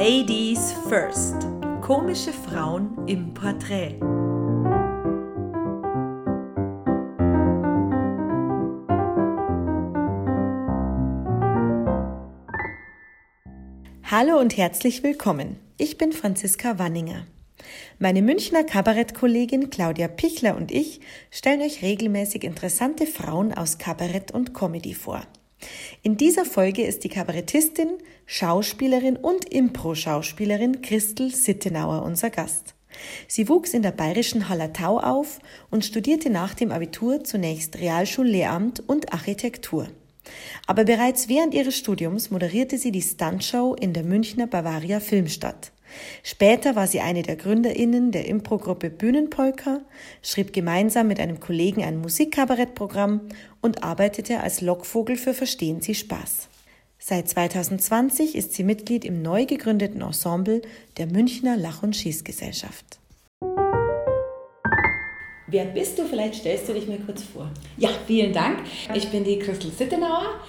Ladies First. Komische Frauen im Porträt. Hallo und herzlich willkommen. Ich bin Franziska Wanninger. Meine Münchner Kabarettkollegin Claudia Pichler und ich stellen euch regelmäßig interessante Frauen aus Kabarett und Comedy vor. In dieser Folge ist die Kabarettistin, Schauspielerin und Impro-Schauspielerin Christel Sittenauer unser Gast. Sie wuchs in der bayerischen Hallertau auf und studierte nach dem Abitur zunächst Realschullehramt und Architektur. Aber bereits während ihres Studiums moderierte sie die Stuntshow in der Münchner Bavaria Filmstadt. Später war sie eine der GründerInnen der Improgruppe Bühnenpolka, schrieb gemeinsam mit einem Kollegen ein Musikkabarettprogramm und arbeitete als Lockvogel für Verstehen Sie Spaß. Seit 2020 ist sie Mitglied im neu gegründeten Ensemble der Münchner Lach- und Schießgesellschaft. Wer bist du? Vielleicht stellst du dich mir kurz vor. Ja, vielen Dank. Ich bin die Christel Sittenauer.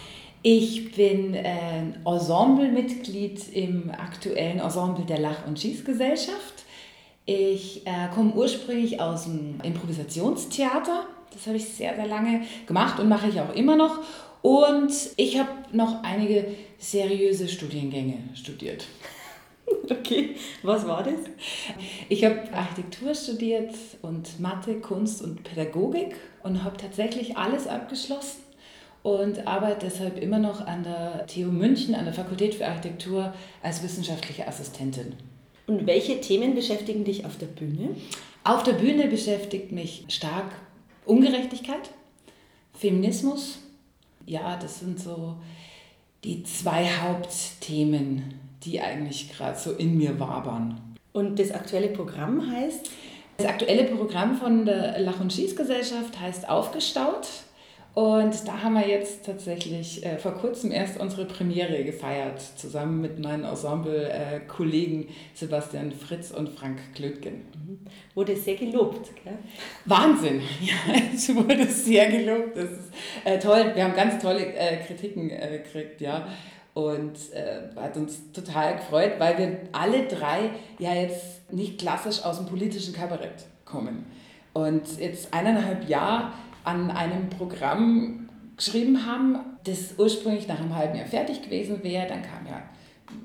Ich bin äh, Ensemblemitglied im aktuellen Ensemble der Lach- und Schießgesellschaft. Ich äh, komme ursprünglich aus dem Improvisationstheater. Das habe ich sehr, sehr lange gemacht und mache ich auch immer noch. Und ich habe noch einige seriöse Studiengänge studiert. Okay, was war das? Ich habe Architektur studiert und Mathe, Kunst und Pädagogik und habe tatsächlich alles abgeschlossen und arbeite deshalb immer noch an der TU München, an der Fakultät für Architektur als wissenschaftliche Assistentin. Und welche Themen beschäftigen dich auf der Bühne? Auf der Bühne beschäftigt mich stark Ungerechtigkeit, Feminismus. Ja, das sind so die zwei Hauptthemen, die eigentlich gerade so in mir wabern. Und das aktuelle Programm heißt? Das aktuelle Programm von der Lach- und Schießgesellschaft heißt Aufgestaut. Und da haben wir jetzt tatsächlich äh, vor kurzem erst unsere Premiere gefeiert, zusammen mit meinen Ensemble-Kollegen Sebastian Fritz und Frank Klötgen. Mhm. Wurde sehr gelobt, gell? Wahnsinn! Ja, es wurde sehr gelobt. Das ist äh, toll. Wir haben ganz tolle äh, Kritiken äh, gekriegt, ja. Und äh, hat uns total gefreut, weil wir alle drei ja jetzt nicht klassisch aus dem politischen Kabarett kommen. Und jetzt eineinhalb Jahre an einem Programm geschrieben haben, das ursprünglich nach einem halben Jahr fertig gewesen wäre. Dann kam ja,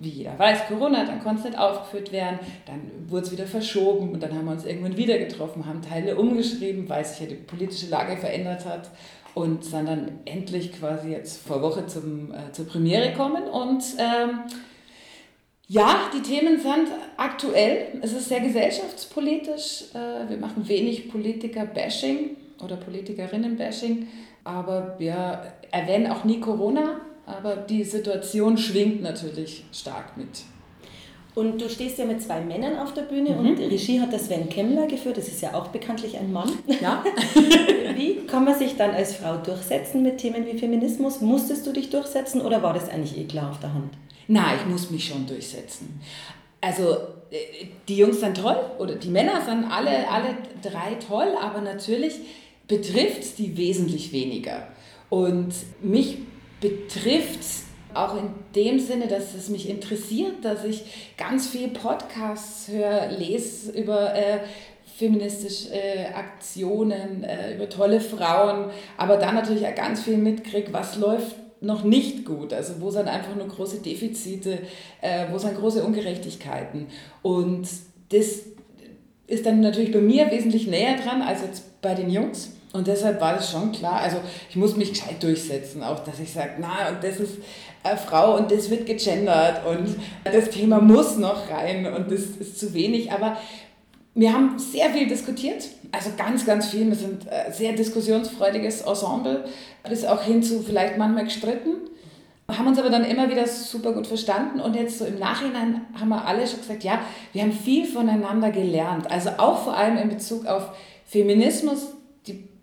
wie jeder weiß, Corona, dann konnte es nicht aufgeführt werden, dann wurde es wieder verschoben und dann haben wir uns irgendwann wieder getroffen, haben Teile umgeschrieben, weil sich ja die politische Lage verändert hat und sind dann endlich quasi jetzt vor Woche zum, äh, zur Premiere kommen und ähm, ja, die Themen sind aktuell. Es ist sehr gesellschaftspolitisch. Äh, wir machen wenig Politiker-Bashing oder Politikerinnen-Bashing, aber wir erwähnen auch nie Corona, aber die Situation schwingt natürlich stark mit. Und du stehst ja mit zwei Männern auf der Bühne mhm. und Regie hat der Sven Kemmler geführt, das ist ja auch bekanntlich ein Mann. Ja. wie kann man sich dann als Frau durchsetzen mit Themen wie Feminismus? Musstest du dich durchsetzen oder war das eigentlich eh klar auf der Hand? Nein, ich muss mich schon durchsetzen. Also äh, die Jungs sind toll oder die Männer sind alle, alle drei toll, aber natürlich betrifft die wesentlich weniger. Und mich betrifft auch in dem Sinne, dass es mich interessiert, dass ich ganz viel Podcasts höre, lese über äh, feministische äh, Aktionen, äh, über tolle Frauen, aber dann natürlich auch ganz viel mitkriege, was läuft noch nicht gut, also wo sind einfach nur große Defizite, äh, wo sind große Ungerechtigkeiten. Und das ist dann natürlich bei mir wesentlich näher dran als jetzt bei den Jungs. Und deshalb war das schon klar, also ich muss mich gescheit durchsetzen, auch dass ich sage, na, und das ist eine Frau und das wird gegendert und das Thema muss noch rein und das ist zu wenig. Aber wir haben sehr viel diskutiert, also ganz, ganz viel. Wir sind ein sehr diskussionsfreudiges Ensemble, bis auch hin zu vielleicht manchmal gestritten. Haben uns aber dann immer wieder super gut verstanden und jetzt so im Nachhinein haben wir alle schon gesagt, ja, wir haben viel voneinander gelernt. Also auch vor allem in Bezug auf Feminismus,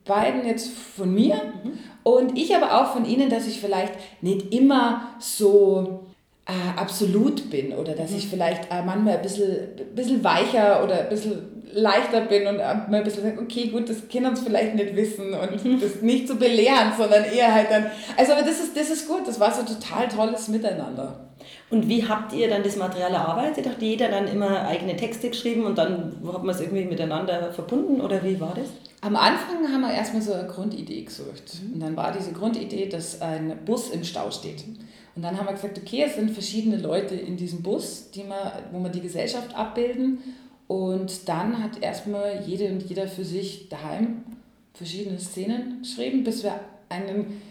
beiden jetzt von mir mhm. und ich aber auch von ihnen, dass ich vielleicht nicht immer so äh, absolut bin oder dass mhm. ich vielleicht äh, manchmal ein bisschen, ein bisschen weicher oder ein bisschen leichter bin und mal ein bisschen sage, okay, gut, das können uns vielleicht nicht wissen und mhm. das nicht zu so belehren, sondern eher halt dann, also aber das ist, das ist gut, das war so total tolles Miteinander. Und wie habt ihr dann das Material erarbeitet? Hat jeder dann immer eigene Texte geschrieben und dann hat man es irgendwie miteinander verbunden oder wie war das? Am Anfang haben wir erstmal so eine Grundidee gesucht. Und dann war diese Grundidee, dass ein Bus im Stau steht. Und dann haben wir gesagt, okay, es sind verschiedene Leute in diesem Bus, die wir, wo wir die Gesellschaft abbilden. Und dann hat erstmal jede und jeder für sich daheim verschiedene Szenen geschrieben, bis wir einen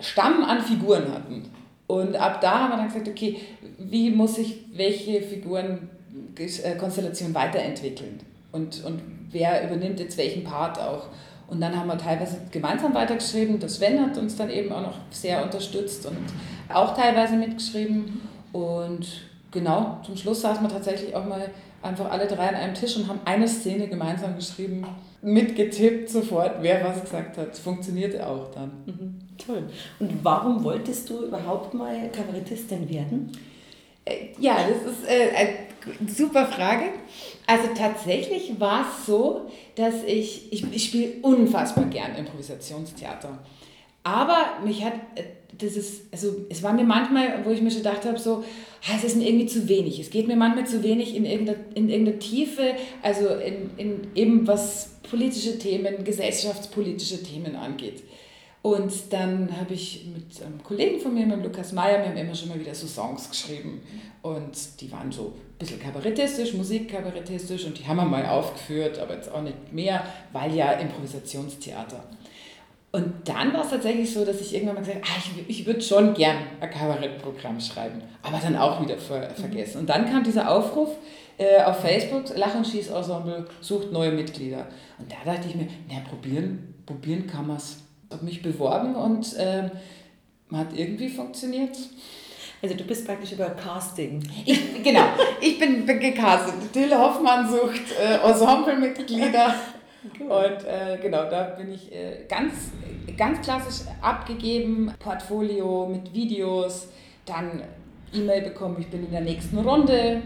Stamm an Figuren hatten. Und ab da haben wir dann gesagt, okay, wie muss sich welche Figurenkonstellation weiterentwickeln? Und, und wer übernimmt jetzt welchen Part auch? Und dann haben wir teilweise gemeinsam weitergeschrieben. Der Sven hat uns dann eben auch noch sehr unterstützt und auch teilweise mitgeschrieben. Und genau, zum Schluss saßen wir tatsächlich auch mal einfach alle drei an einem Tisch und haben eine Szene gemeinsam geschrieben, mitgetippt sofort, wer was gesagt hat. Funktionierte auch dann. Mhm, toll. Und warum wolltest du überhaupt mal Kabarettistin werden? Äh, ja, das ist äh, eine super Frage. Also tatsächlich war es so, dass ich, ich, ich spiele unfassbar gern Improvisationstheater. Aber mich hat äh, das ist, also es war mir manchmal, wo ich mir schon gedacht habe, so, ah, es ist mir irgendwie zu wenig. Es geht mir manchmal zu wenig in irgendeiner, in irgendeiner Tiefe, also in, in eben was politische Themen, gesellschaftspolitische Themen angeht. Und dann habe ich mit einem Kollegen von mir, mit Lukas Meyer, wir haben immer schon mal wieder so Songs geschrieben. Und die waren so ein bisschen kabarettistisch, musikkabarettistisch und die haben wir mal aufgeführt, aber jetzt auch nicht mehr, weil ja Improvisationstheater. Und dann war es tatsächlich so, dass ich irgendwann mal gesagt habe, ah, ich, ich würde schon gern ein Kabarettprogramm schreiben, aber dann auch wieder ver vergessen. Und dann kam dieser Aufruf äh, auf Facebook, Lach- und Schießensemble sucht neue Mitglieder. Und da dachte ich mir, na, probieren, probieren kann man es. Ich habe mich beworben und äh, hat irgendwie funktioniert. Also du bist praktisch über Casting. Ich, genau, ich bin, bin gecastet. Till Hoffmann sucht äh, Ensemblemitglieder. Cool. Und äh, genau, da bin ich äh, ganz, ganz klassisch abgegeben, Portfolio mit Videos, dann E-Mail bekommen, ich bin in der nächsten Runde,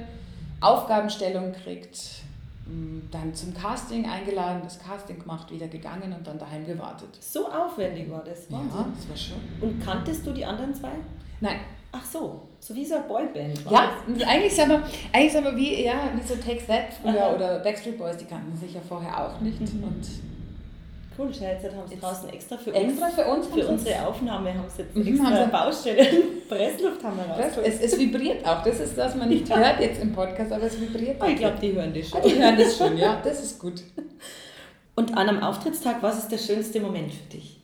Aufgabenstellung kriegt, mm, dann zum Casting eingeladen, das Casting gemacht, wieder gegangen und dann daheim gewartet. So aufwendig war das, Wahnsinn. Ja, das war schon. Und kanntest du die anderen zwei? Nein. Ach so, so wie so eine Boyband. Ja, eigentlich sind, wir, eigentlich sind wir wie, ja, wie so Take That früher oder Backstreet Boys, die kannten sich ja vorher auch nicht. Mhm. Und Cool, jetzt haben sie draußen extra für extra uns, für, uns für unsere Aufnahme haben sie jetzt mhm, extra eine Baustelle Pressluft haben wir raus. Es, es vibriert auch, das ist, was man nicht hört jetzt im Podcast, aber es vibriert auch. Ich glaube, die hören das schon. Die hören das schon, ja, das ist gut. Und an einem Auftrittstag, was ist der schönste Moment für dich?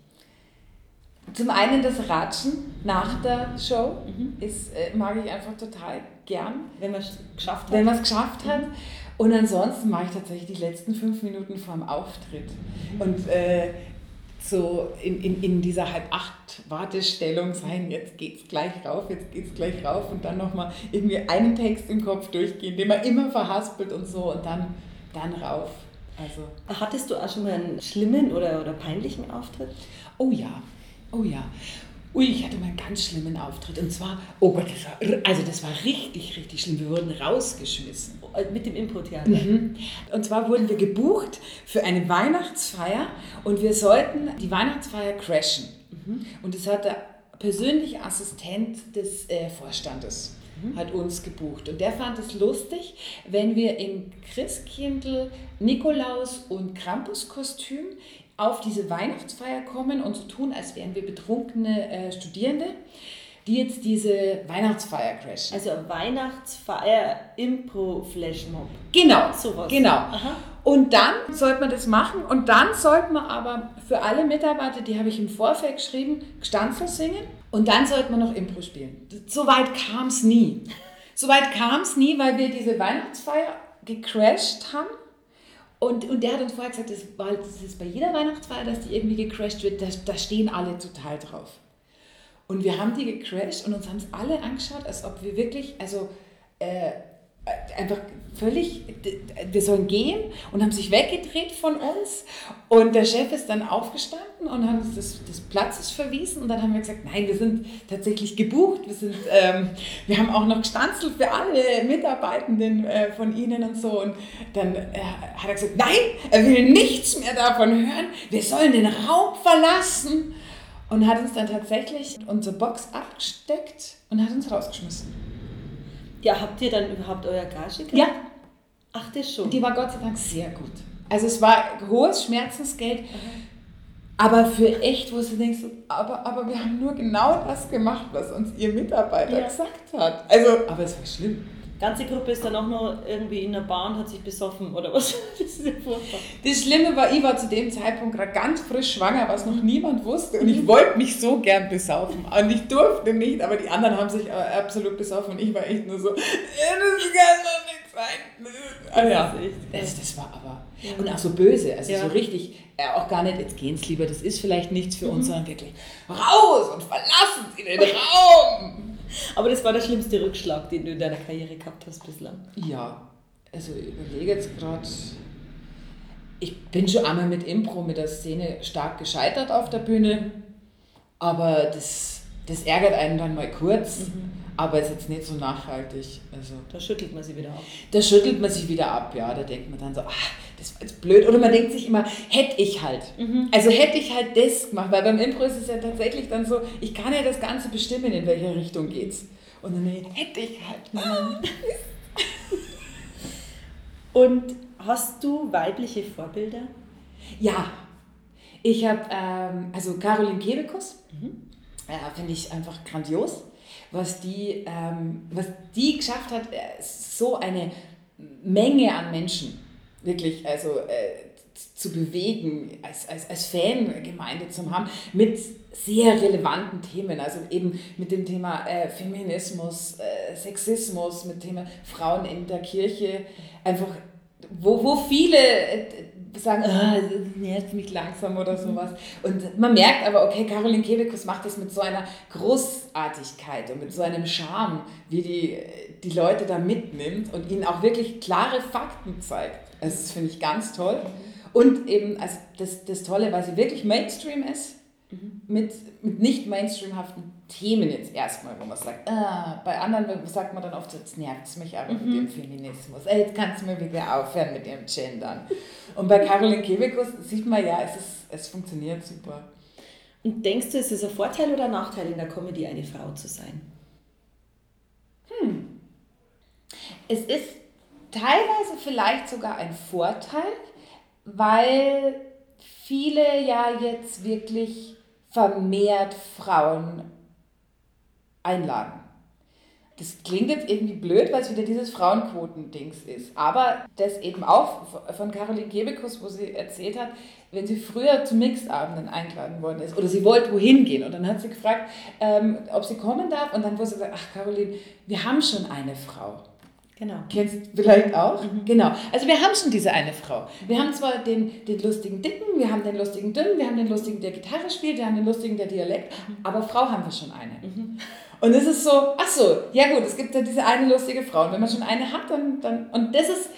Zum einen das Ratschen nach der Show mhm. ist, äh, mag ich einfach total gern. Wenn man es geschafft hat. Wenn man es geschafft hat. Und ansonsten mache ich tatsächlich die letzten fünf Minuten vor dem Auftritt. Mhm. Und äh, so in, in, in dieser halb acht Wartestellung sein, jetzt geht's gleich rauf, jetzt geht's gleich rauf und dann nochmal irgendwie einen Text im Kopf durchgehen, den man immer verhaspelt und so und dann, dann rauf. Also. Hattest du auch schon mal einen schlimmen oder, oder peinlichen Auftritt? Oh ja, Oh ja. Ui, ich hatte mal einen ganz schlimmen Auftritt. Und zwar, oh Gott, das war, also das war richtig, richtig schlimm. Wir wurden rausgeschmissen. Äh, mit dem Impro-Theater? Mhm. Und zwar wurden wir gebucht für eine Weihnachtsfeier und wir sollten die Weihnachtsfeier crashen. Mhm. Und das hat der persönliche Assistent des äh, Vorstandes mhm. hat uns gebucht. Und der fand es lustig, wenn wir im Christkindl, Nikolaus und Krampus-Kostüm auf diese Weihnachtsfeier kommen und so tun, als wären wir betrunkene äh, Studierende, die jetzt diese Weihnachtsfeier crashen. Also Weihnachtsfeier Impro Flashmob. Genau, sowas. Genau. Aha. Und dann sollte man das machen und dann sollte man aber für alle Mitarbeiter, die habe ich im Vorfeld geschrieben, Gstanzel singen und dann sollte man noch Impro spielen. Soweit kam es nie. Soweit kam es nie, weil wir diese Weihnachtsfeier gecrashed haben und, und der hat uns vorher gesagt, das, war, das ist bei jeder Weihnachtsfeier, dass die irgendwie gecrashed wird, da, da stehen alle total drauf. Und wir haben die gecrashed und uns haben es alle angeschaut, als ob wir wirklich, also äh, einfach völlig, wir sollen gehen und haben sich weggedreht von uns. Und der Chef ist dann aufgestanden und hat uns des, des Platzes verwiesen. Und dann haben wir gesagt, nein, wir sind tatsächlich gebucht. Wir, sind, ähm, wir haben auch noch gestanzelt für alle Mitarbeitenden äh, von Ihnen und so. Und dann äh, hat er gesagt, nein, er will nichts mehr davon hören. Wir sollen den Raum verlassen. Und hat uns dann tatsächlich unsere Box abgesteckt und hat uns rausgeschmissen. Ja, habt ihr dann überhaupt euer Gage gekriegt? Ja. Ach, das schon. Die war Gott sei Dank sehr gut. Also es war hohes Schmerzensgeld, aber für echt, wo du denkst, aber, aber wir haben nur genau das gemacht, was uns ihr Mitarbeiter Ja. gesagt hat. Also, aber es war schlimm. Die ganze Gruppe ist dann auch noch irgendwie in der Bahn, hat sich besoffen oder was? Das ist ja furchtbar. Das Schlimme war, ich war zu dem Zeitpunkt gerade ganz frisch schwanger, was noch niemand wusste. Und ich wollte mich so gern besaufen. Und ich durfte nicht, aber die anderen haben sich äh, absolut besoffen. Und ich war echt nur so, "Ja, das kann doch nicht sein. Ah, ja. Das Das, war aber. Und auch so böse, also Ja. so richtig, äh, auch gar nicht, jetzt gehen's lieber, das ist vielleicht nichts für uns, sondern wirklich raus und verlassen Sie den Raum. Aber das war der schlimmste Rückschlag, den du in deiner Karriere gehabt hast bislang. Ja, also ich überlege jetzt gerade. Ich bin schon einmal mit Impro, mit der Szene stark gescheitert auf der Bühne, aber das, das ärgert einen dann mal kurz, aber ist jetzt nicht so nachhaltig. Also Da schüttelt man sie wieder ab. da schüttelt man sich wieder ab, ja, da denkt man dann so, ah, das war jetzt blöd. Oder man denkt sich immer, hätte ich halt. Also hätte ich halt das gemacht, weil beim Impro ist es ja tatsächlich dann so, ich kann ja das Ganze bestimmen, in welche Richtung geht's. Und dann hätte ich halt. Und hast du weibliche Vorbilder? Ja, ich habe, ähm, also Caroline Kebekus, äh, finde ich einfach grandios, was die, ähm, was die geschafft hat, äh, so eine Menge an Menschen wirklich, also äh, zu bewegen, als, als, als Fangemeinde zu haben, mit sehr relevanten Themen, also eben mit dem Thema äh, Feminismus, äh, Sexismus, mit dem Thema Frauen in der Kirche, einfach, wo, wo viele äh, sagen, das nervt mich langsam oder sowas. Und man merkt aber, okay, Caroline Kebekus macht das mit so einer Großartigkeit und mit so einem Charme, wie die, die Leute da mitnimmt und ihnen auch wirklich klare Fakten zeigt. Also Das finde ich ganz toll. Und eben, also das, das Tolle, weil sie wirklich Mainstream ist, mit, mit nicht mainstreamhaften Themen jetzt erstmal, wo man sagt, ah, bei anderen sagt man dann oft, jetzt nervt es mich aber mit dem Feminismus. Ey, jetzt kannst du mal wieder aufhören mit dem Gendern. Und bei Caroline Kebekus sieht man ja, es, ist, es funktioniert super. Und denkst du, ist es ein Vorteil oder ein Nachteil in der Comedy, eine Frau zu sein? Es ist teilweise vielleicht sogar ein Vorteil, weil viele ja jetzt wirklich vermehrt Frauen einladen. Das klingt jetzt irgendwie blöd, weil es wieder dieses Frauenquoten-Dings ist. Aber das eben auch von Caroline Kebekus, wo sie erzählt hat, wenn sie früher zu Mixabenden eingeladen worden ist oder sie wollte wohin gehen und dann hat sie gefragt, ähm, ob sie kommen darf und dann wurde sie gesagt, ach Caroline, wir haben schon eine Frau. Genau. Kennst du vielleicht auch? Genau. Also wir haben schon diese eine Frau. Wir haben zwar den, den lustigen Dicken, wir haben den lustigen Dünnen, wir haben den lustigen, der Gitarre spielt, wir haben den lustigen, der Dialekt, aber Frau haben wir schon eine. Und es ist so, ach so, ja gut, es gibt ja diese eine lustige Frau. Und wenn man schon eine hat, dann, dann und das ist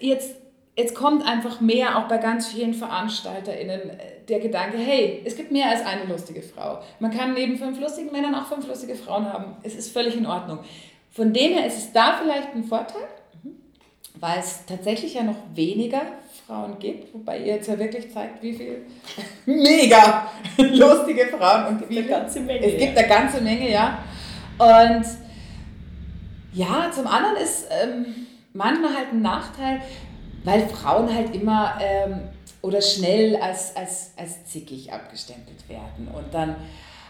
jetzt, jetzt kommt einfach mehr auch bei ganz vielen VeranstalterInnen äh, der Gedanke, hey, es gibt mehr als eine lustige Frau. Man kann neben fünf lustigen Männern auch fünf lustige Frauen haben. Es ist völlig in Ordnung. Von dem her ist es da vielleicht ein Vorteil, weil es tatsächlich ja noch weniger Frauen gibt, wobei ihr jetzt ja wirklich zeigt, wie viel mega lustige Frauen und wie Eine ganze Menge. es gibt eine ganze Menge, ja. Und ja, zum anderen ist ähm, manchmal halt ein Nachteil, weil Frauen halt immer ähm, oder schnell als, als, als zickig abgestempelt werden. Und dann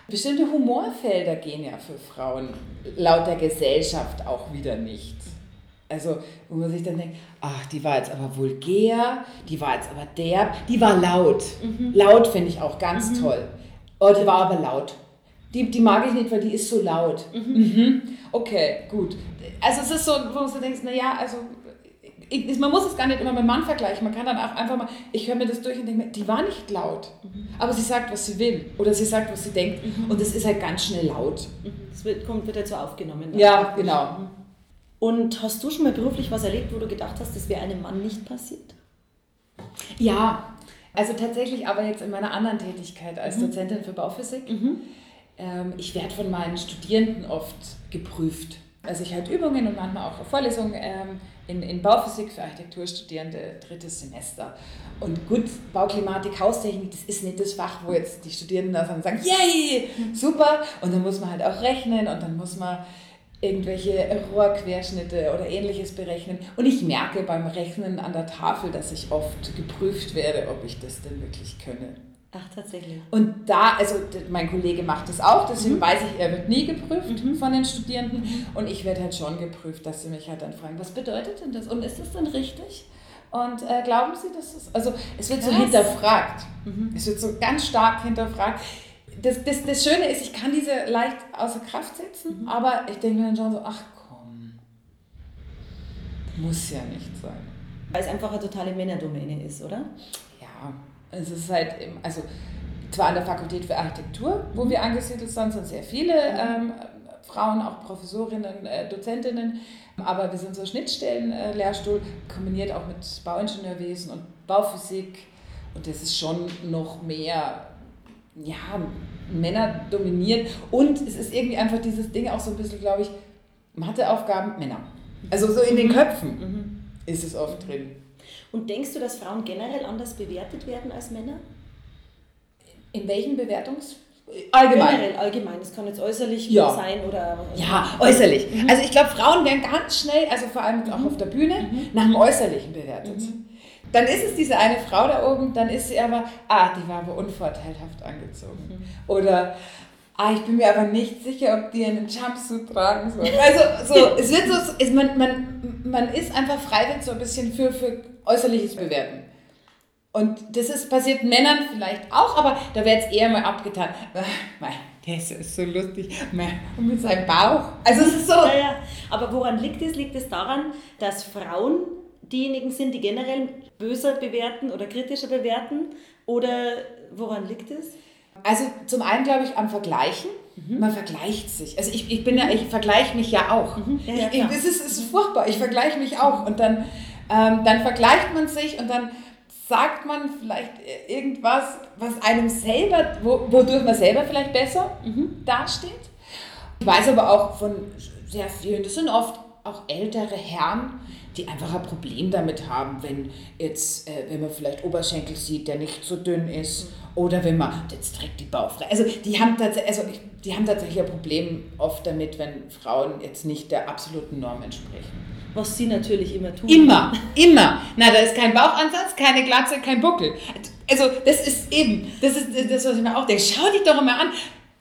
bestimmte Humorfelder gehen ja für Frauen laut der Gesellschaft auch wieder nicht. Also, wo man sich dann denkt, ach, die war jetzt aber vulgär, die war jetzt aber derb, die war laut. Laut finde ich auch ganz toll. Oh, die war aber laut. Die, die mag ich nicht, weil die ist so laut. Mhm. Okay, gut. Also es ist so, wo du denkst, naja, also ich, man muss es gar nicht immer mit dem Mann vergleichen. Man kann dann auch einfach mal, ich höre mir das durch und denke mir, die war nicht laut. Aber sie sagt, was sie will. Oder sie sagt, was sie denkt. Und das ist halt ganz schnell laut. Das wird, kommt, wird jetzt so aufgenommen. dann. Ja, genau. Und hast du schon mal beruflich was erlebt, wo du gedacht hast, das wäre einem Mann nicht passiert? Ja, also tatsächlich aber jetzt in meiner anderen Tätigkeit als Dozentin für Bauphysik. Ähm, ich werde von meinen Studierenden oft geprüft. Also ich halte Übungen und manchmal auch Vorlesungen ähm, in, in Bauphysik für Architekturstudierende drittes Semester. Und gut, Bauklimatik, Haustechnik, das ist nicht das Fach, wo jetzt die Studierenden da sind und sagen, yay, super. Und dann muss man halt auch rechnen und dann muss man irgendwelche Rohrquerschnitte oder ähnliches berechnen. Und ich merke beim Rechnen an der Tafel, dass ich oft geprüft werde, ob ich das denn wirklich könne. Ach, tatsächlich. Und da, also mein Kollege macht das auch, deswegen mhm. weiß ich, er wird nie geprüft mhm. von den Studierenden. Und ich werde halt schon geprüft, dass sie mich halt dann fragen, was bedeutet denn das? Und ist das denn richtig? Und äh, glauben Sie, dass es, also es wird so hinterfragt. Mhm. Es wird so ganz stark hinterfragt. Das, das, das Schöne ist, ich kann diese leicht außer Kraft setzen, mhm. aber ich denke mir dann schon so, ach komm, muss ja nicht sein. Weil es einfach eine totale Männerdomäne ist, oder? Ja, es ist halt, also zwar an der Fakultät für Architektur, wo wir angesiedelt sind, sind sehr viele ähm, Frauen, auch Professorinnen, äh, Dozentinnen, aber wir sind so Schnittstellen-Lehrstuhl, äh, kombiniert auch mit Bauingenieurwesen und Bauphysik und das ist schon noch mehr, ja, Männer dominiert und es ist irgendwie einfach dieses Ding auch so ein bisschen, glaube ich, Matheaufgaben Männer. Also so in den mhm. Köpfen mhm. ist es oft drin. Und denkst du, dass Frauen generell anders bewertet werden als Männer? In welchen Bewertungs... Allgemein. Generell, allgemein. Das kann jetzt äußerlich ja. sein oder. Ja, äußerlich. Mhm. Also ich glaube, Frauen werden ganz schnell, also vor allem auch mhm. auf der Bühne, mhm. nach dem Äußerlichen bewertet. Mhm. Dann ist es diese eine Frau da oben, dann ist sie aber, ah, die war aber unvorteilhaft angezogen. Mhm. Oder, ah, ich bin mir aber nicht sicher, ob die einen Jumpsuit tragen soll. Also so, es wird so, es, man, man, man ist einfach freiwillig so ein bisschen für, für äußerliches Bewerten. Und das ist passiert Männern vielleicht auch, aber da wird es eher mal abgetan. Der ist so lustig. Und mit seinem Bauch. Also es ist so. Ja, ja. Aber woran liegt es? Liegt es daran, dass Frauen diejenigen sind, die generell böser bewerten oder kritischer bewerten? Oder woran liegt es? Also zum einen glaube ich am Vergleichen. Mhm. Man vergleicht sich. Also ich, ich bin ja, ich vergleiche mich ja auch. Mhm. Ja, ja, ich, es, ist, es ist furchtbar. Ich vergleiche mich auch. Und dann ähm, dann vergleicht man sich und dann sagt man vielleicht irgendwas, was einem selber, wodurch man selber vielleicht besser mhm. dasteht. Ich weiß aber auch von sehr vielen, das sind oft auch ältere Herren, die einfach ein Problem damit haben, wenn jetzt, äh, wenn man vielleicht Oberschenkel sieht, der nicht so dünn ist, mhm. oder wenn man, jetzt trägt die Bauchfrei. Also die haben tatsächlich, also die haben tatsächlich ein Problem oft damit, wenn Frauen jetzt nicht der absoluten Norm entsprechen. Was sie natürlich immer tun. Immer, immer. Na, da ist kein Bauchansatz, keine Glatze, kein Buckel. Also das ist eben, das ist das, was ich mir auch denke. Schau dich doch immer an.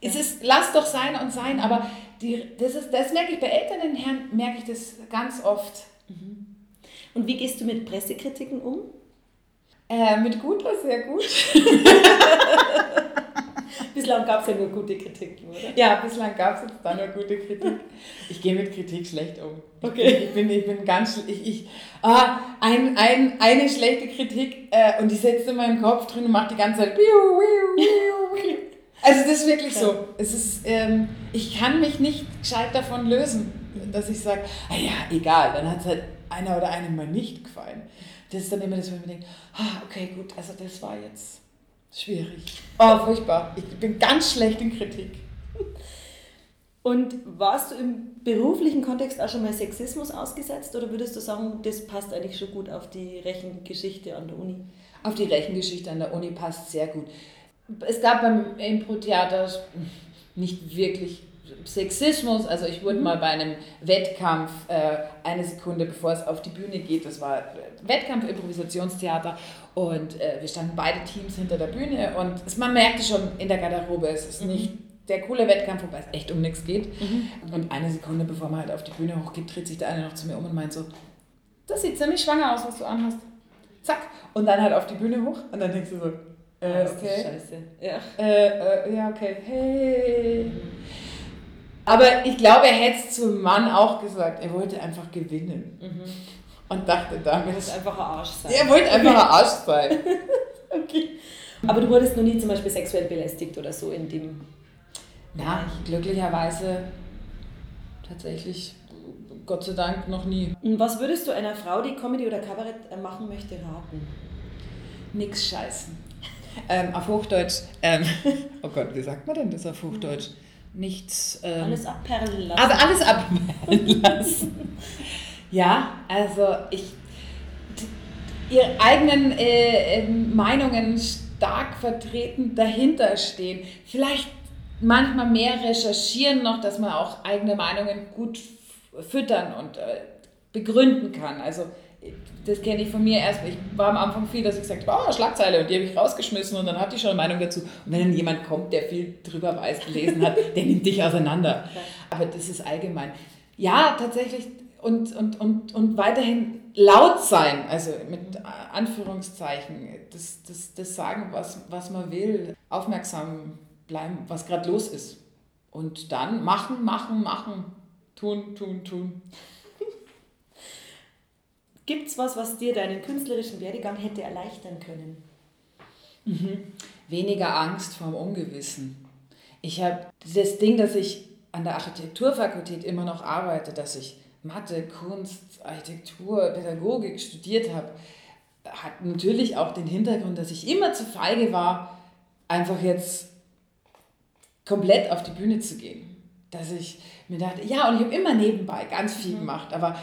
Es ist, lass doch sein und sein, aber die, das, ist, das merke ich bei älteren Herren, merke ich das ganz oft. Mhm. Und wie gehst du mit Pressekritiken um? Äh, mit gut oder sehr gut? bislang gab es ja nur gute Kritiken, oder? Ja, bislang gab es jetzt da nur gute Kritik. Ich gehe mit Kritik schlecht um. Okay. Ich bin, ich bin ganz, ich, ich ah, ein, ein, eine schlechte Kritik äh, und die setzt in meinem Kopf drin und macht die ganze Zeit. Also das ist wirklich so. Es ist, ähm, ich kann mich nicht gescheit davon lösen, dass ich sage, ah ja, egal, dann hat es halt einer oder einem mal nicht gefallen. Das ist dann immer das, wo ich mir denke, ah, okay, gut, also das war jetzt Schwierig. Oh, furchtbar. Ich bin ganz schlecht in Kritik. Und warst du im beruflichen Kontext auch schon mal Sexismus ausgesetzt oder würdest du sagen, das passt eigentlich schon gut auf die Rechengeschichte an der Uni? Auf die Rechengeschichte an der Uni passt sehr gut. Es gab beim Impro-Theater nicht wirklich Sexismus. Also ich wurde mhm. mal bei einem Wettkampf äh, eine Sekunde bevor es auf die Bühne geht, das war Wettkampf Improvisationstheater und äh, wir standen beide Teams hinter der Bühne und es, man merkte schon in der Garderobe, es ist mhm. nicht der coole Wettkampf, wobei es echt um nichts geht. Mhm. Und eine Sekunde bevor man halt auf die Bühne hochgeht, dreht sich der eine noch zu mir um und meint so, das sieht ziemlich schwanger aus, was du anhast. Zack. Und dann halt auf die Bühne hoch und dann denkst du so, äh, okay. Scheiße. Ja. Äh, äh, ja, okay. Hey. Mhm. Aber ich glaube, er hätte es zum Mann auch gesagt. Er wollte einfach gewinnen. Mhm. Und dachte damit. Er wollte einfach ein Arsch sein. Er wollte einfach ein Arsch sein. okay. Aber du wurdest noch nie zum Beispiel sexuell belästigt oder so in dem. Ja, glücklicherweise tatsächlich, Gott sei Dank, noch nie. Und was würdest du einer Frau, die Comedy oder Kabarett äh, machen möchte, raten? Nix scheißen. Ähm, auf Hochdeutsch, ähm, oh Gott, wie sagt man denn das auf Hochdeutsch? Nichts. Ähm, alles abperlen lassen. Aber alles abperlen lassen. ja, also ich. Ihre eigenen äh, ähm, Meinungen stark vertreten, dahinter stehen. Vielleicht manchmal mehr recherchieren noch, dass man auch eigene Meinungen gut füttern und äh, begründen kann. Also das kenne ich von mir erst. Ich war am Anfang viel, dass ich gesagt habe, oh, Schlagzeile und die habe ich rausgeschmissen und dann hatte ich schon eine Meinung dazu. Und wenn dann jemand kommt, der viel drüber weiß, gelesen hat, der nimmt dich auseinander. Aber das ist allgemein. Ja, tatsächlich und, und, und, und weiterhin laut sein, also mit Anführungszeichen, das, das, das sagen, was, was man will, aufmerksam bleiben, was gerade los ist. Und dann machen, machen, machen, tun, tun, tun. Gibt es was, was dir deinen künstlerischen Werdegang hätte erleichtern können? Mhm. Weniger Angst vor dem Ungewissen. Ich habe das Ding, dass ich an der Architekturfakultät immer noch arbeite, dass ich Mathe, Kunst, Architektur, Pädagogik studiert habe, hat natürlich auch den Hintergrund, dass ich immer zu feige war, einfach jetzt komplett auf die Bühne zu gehen. Dass ich mir dachte, ja, und ich habe immer nebenbei ganz viel mhm. gemacht, aber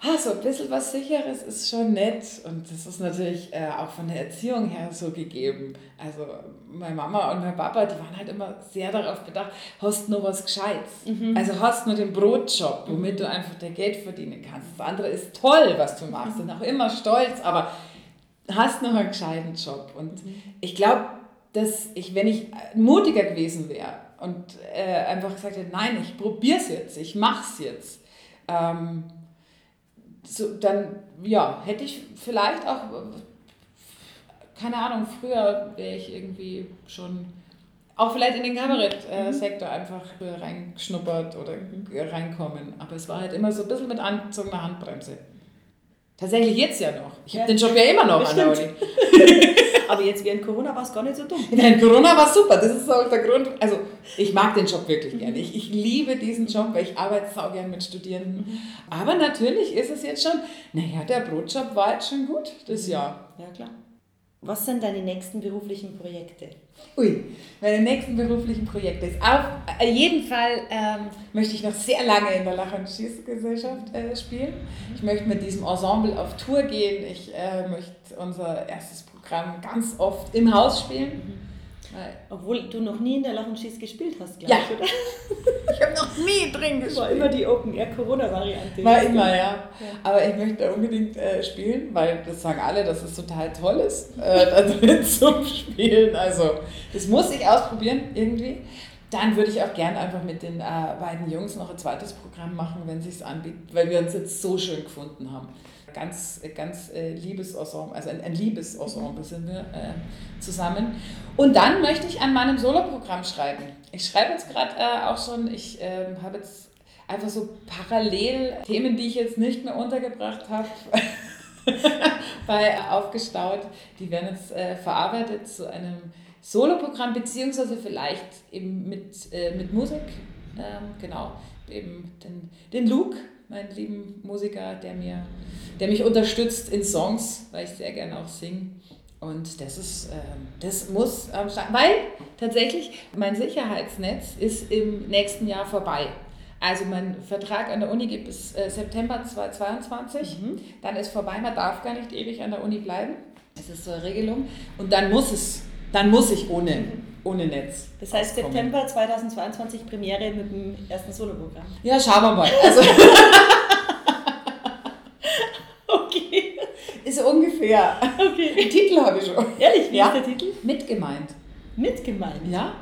ah, so ein bisschen was Sicheres ist schon nett. Und das ist natürlich äh, auch von der Erziehung her so gegeben. Also meine Mama und mein Papa, die waren halt immer sehr darauf bedacht, hast nur was Gescheites. Mhm. Also hast nur den Brotjob, womit du einfach dein Geld verdienen kannst. Das andere ist toll, was du machst und auch immer stolz, aber hast noch einen gescheiten Job. Und mhm. ich glaube, dass ich, wenn ich mutiger gewesen wäre und äh, einfach gesagt hätte, nein, ich probiere es jetzt, ich mache es jetzt, ähm, so, dann ja, hätte ich vielleicht auch, keine Ahnung, früher wäre ich irgendwie schon auch vielleicht in den Kabarettsektor mhm. einfach reingeschnuppert oder reinkommen. Aber es war halt immer so ein bisschen mit angezogener Handbremse. Tatsächlich jetzt ja noch. Ich ja. habe den Job ja immer noch an der Uni. Aber jetzt während Corona war es gar nicht so dumm. Während Corona war es super. Das ist auch der Grund. Also ich mag den Job wirklich gerne. Ich, ich liebe diesen Job, weil ich arbeite sau gern mit Studierenden. Mhm. Aber natürlich ist es jetzt schon, naja, der Brotjob war jetzt schon gut das Jahr. Ja, klar. Was sind deine nächsten beruflichen Projekte? Ui, meine nächsten beruflichen Projekte ist auf jeden Fall ähm, möchte ich noch sehr lange in der Lach- und Schießgesellschaft äh, spielen. Ich möchte mit diesem Ensemble auf Tour gehen. Ich äh, möchte unser erstes Programm ganz oft im Haus spielen. Obwohl du noch nie in der Lach und Schieß gespielt hast, glaube ja. ich, oder? ich habe noch nie drin gespielt. War immer die Open-Air-Corona-Variante. War immer, ja. ja. Aber ich möchte unbedingt äh, spielen, weil das sagen alle, dass es total toll ist, äh, da drin zu spielen. Also, das muss ich ausprobieren irgendwie. Dann würde ich auch gerne einfach mit den äh, beiden Jungs noch ein zweites Programm machen, wenn es sich anbietet, weil wir uns jetzt so schön gefunden haben ganz, ganz äh, liebes Ensemble, also ein, ein liebes Ensemble sind wir äh, zusammen. Und dann möchte ich an meinem Soloprogramm schreiben. Ich schreibe jetzt gerade äh, auch schon, ich ähm, habe jetzt einfach so parallel Themen, die ich jetzt nicht mehr untergebracht habe. bei aufgestaut, die werden jetzt äh, verarbeitet zu einem Soloprogramm, beziehungsweise vielleicht eben mit, äh, mit Musik, ähm, genau, eben den, den Luke meinen lieben Musiker, der, mir, der mich unterstützt in Songs, weil ich sehr gerne auch singe. Und das ist, ähm, das muss am Start, weil tatsächlich mein Sicherheitsnetz ist im nächsten Jahr vorbei. Also mein Vertrag an der Uni geht bis äh, September 2022, mhm. dann ist vorbei, man darf gar nicht ewig an der Uni bleiben. Das ist so eine Regelung. Und dann muss es, dann muss ich ohne, ohne Netz. Das heißt auskommen. September 2022 Premiere mit dem ersten Soloprogramm. Ja, schauen wir mal. Also okay. Ist ungefähr. Okay. Den Titel habe ich schon. Ehrlich, wie ja? ist der Titel? Mitgemeint. Mitgemeint? Ja.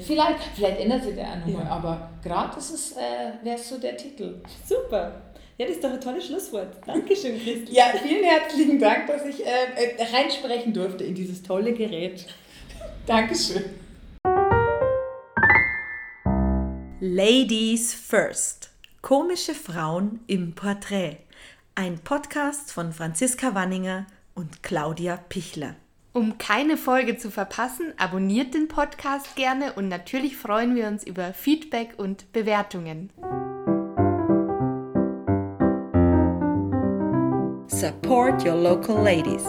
Vielleicht, vielleicht ändert sich der auch nochmal, ja. aber gerade ist es, äh, wäre so der Titel. Super. Ja, das ist doch ein tolles Schlusswort. Dankeschön, Christel. ja, vielen herzlichen Dank, dass ich äh, äh reinsprechen durfte in dieses tolle Gerät. Dankeschön. Ladies First. Komische Frauen im Porträt. Ein Podcast von Franziska Wanninger und Claudia Pichler. Um keine Folge zu verpassen, abonniert den Podcast gerne und natürlich freuen wir uns über Feedback und Bewertungen. Support your local ladies.